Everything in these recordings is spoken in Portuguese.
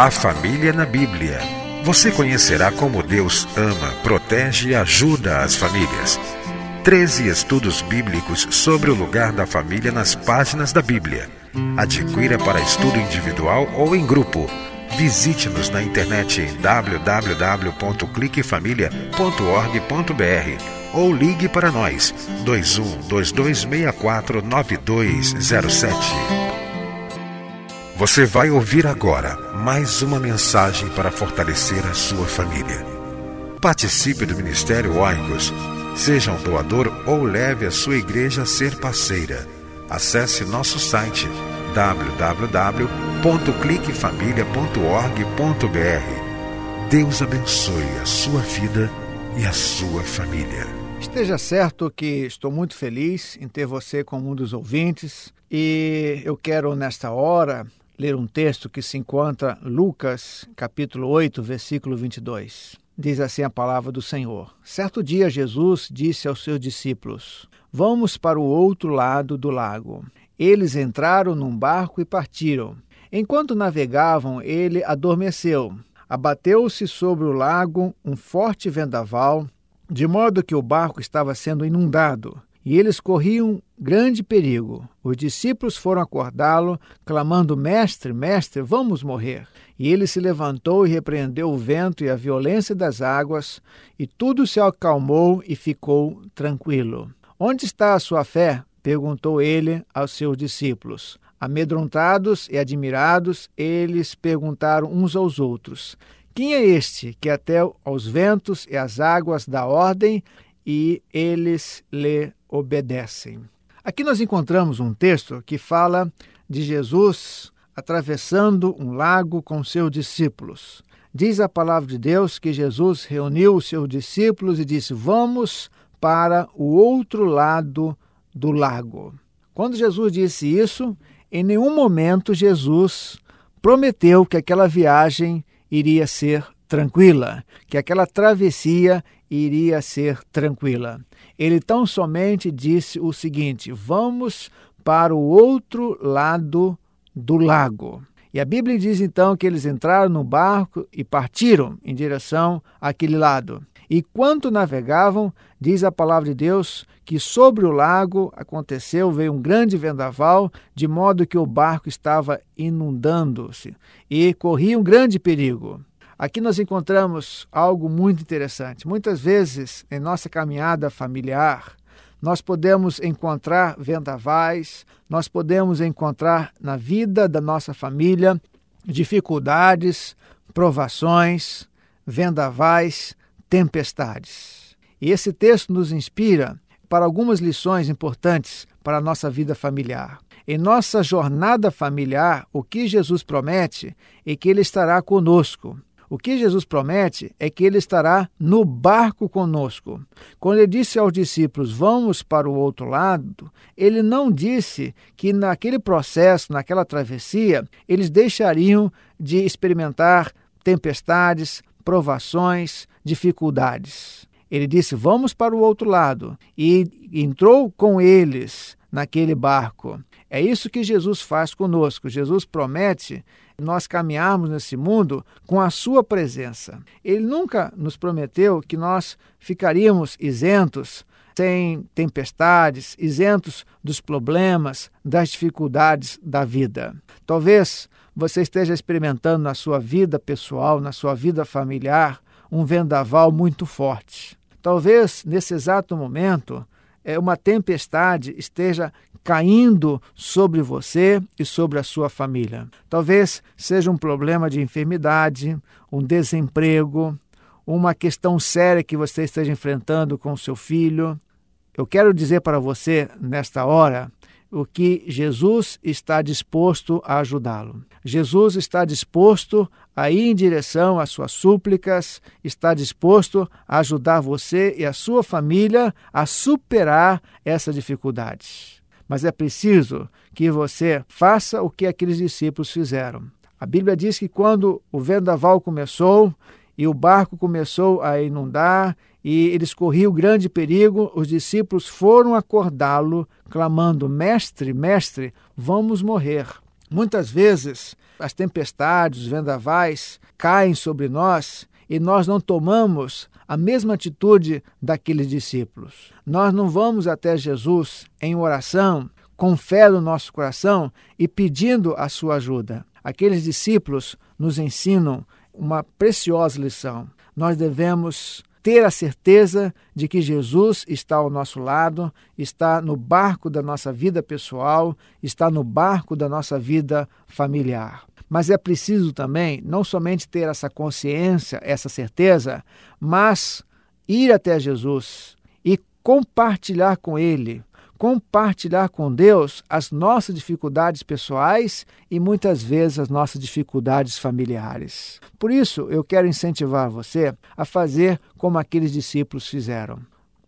A família na Bíblia. Você conhecerá como Deus ama, protege e ajuda as famílias. 13 estudos bíblicos sobre o lugar da família nas páginas da Bíblia. Adquira para estudo individual ou em grupo. Visite-nos na internet em www.cliquefamilia.org.br ou ligue para nós 21 2264 9207. Você vai ouvir agora mais uma mensagem para fortalecer a sua família. Participe do Ministério Oicos, seja um doador ou leve a sua igreja a ser parceira. Acesse nosso site www.cliquefamilia.org.br. Deus abençoe a sua vida e a sua família. Esteja certo que estou muito feliz em ter você como um dos ouvintes e eu quero nesta hora ler um texto que se encontra Lucas, capítulo 8, versículo 22. Diz assim a palavra do Senhor: Certo dia Jesus disse aos seus discípulos: Vamos para o outro lado do lago. Eles entraram num barco e partiram. Enquanto navegavam, ele adormeceu. Abateu-se sobre o lago um forte vendaval, de modo que o barco estava sendo inundado e eles corriam grande perigo. Os discípulos foram acordá-lo, clamando: Mestre, mestre, vamos morrer. E ele se levantou e repreendeu o vento e a violência das águas, e tudo se acalmou e ficou tranquilo. Onde está a sua fé? perguntou ele aos seus discípulos. Amedrontados e admirados, eles perguntaram uns aos outros: Quem é este que até aos ventos e às águas dá ordem e eles lhe obedecem. Aqui nós encontramos um texto que fala de Jesus atravessando um lago com seus discípulos. Diz a palavra de Deus que Jesus reuniu os seus discípulos e disse: Vamos para o outro lado do lago. Quando Jesus disse isso, em nenhum momento Jesus prometeu que aquela viagem iria ser tranquila, que aquela travessia iria ser tranquila. Ele tão somente disse o seguinte: vamos para o outro lado do lago. E a Bíblia diz então que eles entraram no barco e partiram em direção àquele lado. E quando navegavam, diz a palavra de Deus que sobre o lago aconteceu, veio um grande vendaval, de modo que o barco estava inundando-se e corria um grande perigo. Aqui nós encontramos algo muito interessante. Muitas vezes, em nossa caminhada familiar, nós podemos encontrar vendavais, nós podemos encontrar na vida da nossa família dificuldades, provações, vendavais, tempestades. E esse texto nos inspira para algumas lições importantes para a nossa vida familiar. Em nossa jornada familiar, o que Jesus promete é que Ele estará conosco, o que Jesus promete é que ele estará no barco conosco. Quando ele disse aos discípulos, vamos para o outro lado, ele não disse que naquele processo, naquela travessia, eles deixariam de experimentar tempestades, provações, dificuldades. Ele disse: Vamos para o outro lado. E entrou com eles naquele barco. É isso que Jesus faz conosco. Jesus promete nós caminharmos nesse mundo com a sua presença. Ele nunca nos prometeu que nós ficaríamos isentos, sem tempestades, isentos dos problemas, das dificuldades da vida. Talvez você esteja experimentando na sua vida pessoal, na sua vida familiar, um vendaval muito forte. Talvez nesse exato momento é, uma tempestade esteja caindo sobre você e sobre a sua família. Talvez seja um problema de enfermidade, um desemprego, uma questão séria que você esteja enfrentando com o seu filho. Eu quero dizer para você nesta hora o que Jesus está disposto a ajudá-lo. Jesus está disposto a ir em direção às suas súplicas, está disposto a ajudar você e a sua família a superar essa dificuldade. Mas é preciso que você faça o que aqueles discípulos fizeram. A Bíblia diz que quando o vendaval começou e o barco começou a inundar e eles corriam grande perigo, os discípulos foram acordá-lo, clamando: Mestre, mestre, vamos morrer. Muitas vezes as tempestades, os vendavais caem sobre nós e nós não tomamos a mesma atitude daqueles discípulos. Nós não vamos até Jesus em oração, com fé no nosso coração e pedindo a sua ajuda. Aqueles discípulos nos ensinam uma preciosa lição. Nós devemos ter a certeza de que Jesus está ao nosso lado, está no barco da nossa vida pessoal, está no barco da nossa vida familiar. Mas é preciso também não somente ter essa consciência, essa certeza, mas ir até Jesus e compartilhar com Ele compartilhar com Deus as nossas dificuldades pessoais e muitas vezes as nossas dificuldades familiares. Por isso, eu quero incentivar você a fazer como aqueles discípulos fizeram,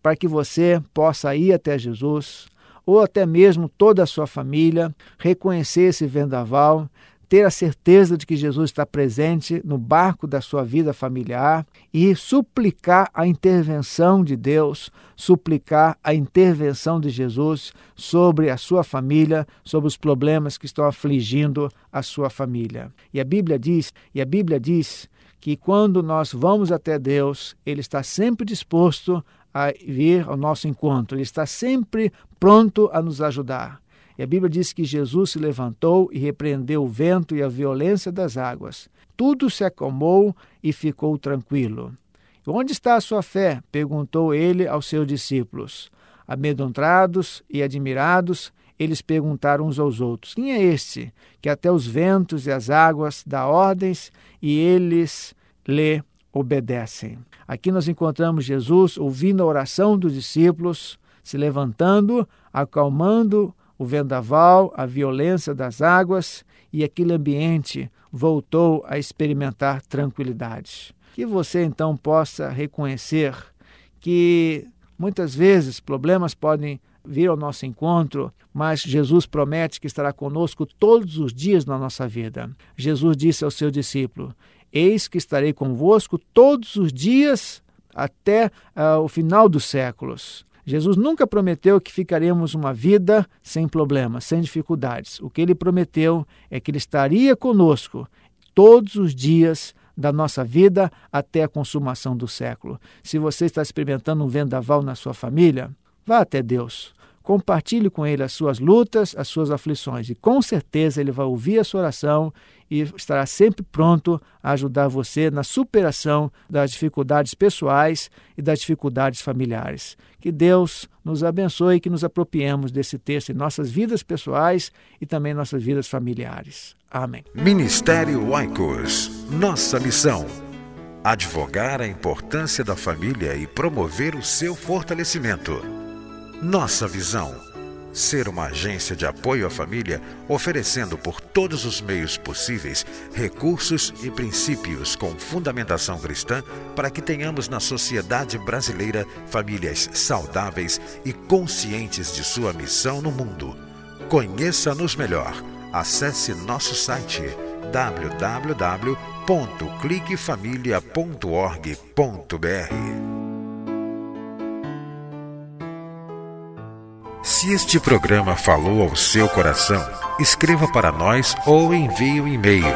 para que você possa ir até Jesus, ou até mesmo toda a sua família, reconhecer esse vendaval, ter a certeza de que Jesus está presente no barco da sua vida familiar e suplicar a intervenção de Deus, suplicar a intervenção de Jesus sobre a sua família, sobre os problemas que estão afligindo a sua família. E a Bíblia diz, e a Bíblia diz que quando nós vamos até Deus, ele está sempre disposto a vir ao nosso encontro, ele está sempre pronto a nos ajudar. E a Bíblia diz que Jesus se levantou e repreendeu o vento e a violência das águas. Tudo se acalmou e ficou tranquilo. Onde está a sua fé? perguntou ele aos seus discípulos. Amedrontados e admirados, eles perguntaram uns aos outros: Quem é este que até os ventos e as águas dá ordens e eles lhe obedecem? Aqui nós encontramos Jesus ouvindo a oração dos discípulos, se levantando, acalmando o vendaval, a violência das águas e aquele ambiente voltou a experimentar tranquilidade. Que você então possa reconhecer que muitas vezes problemas podem vir ao nosso encontro, mas Jesus promete que estará conosco todos os dias na nossa vida. Jesus disse ao seu discípulo: Eis que estarei convosco todos os dias até uh, o final dos séculos. Jesus nunca prometeu que ficaremos uma vida sem problemas, sem dificuldades. O que ele prometeu é que ele estaria conosco todos os dias da nossa vida até a consumação do século. Se você está experimentando um vendaval na sua família, vá até Deus. Compartilhe com ele as suas lutas, as suas aflições, e com certeza ele vai ouvir a sua oração e estará sempre pronto a ajudar você na superação das dificuldades pessoais e das dificuldades familiares. Que Deus nos abençoe e que nos apropriemos desse texto em nossas vidas pessoais e também em nossas vidas familiares. Amém. Ministério Oicos. Nossa missão: advogar a importância da família e promover o seu fortalecimento. Nossa visão ser uma agência de apoio à família, oferecendo por todos os meios possíveis recursos e princípios com fundamentação cristã para que tenhamos na sociedade brasileira famílias saudáveis e conscientes de sua missão no mundo. Conheça-nos melhor. Acesse nosso site www.cliquefamilia.org.br. Se este programa falou ao seu coração, escreva para nós ou envie um e-mail.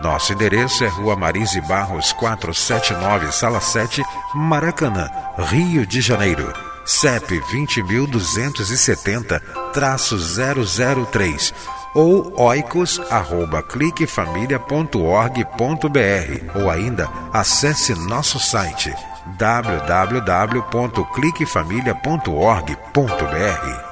Nosso endereço é Rua Marise Barros 479, Sala 7, Maracanã, Rio de Janeiro. CEP 20.270-003 ou oicos.cliquefamilia.org.br ou ainda acesse nosso site www.cliquefamilia.org.br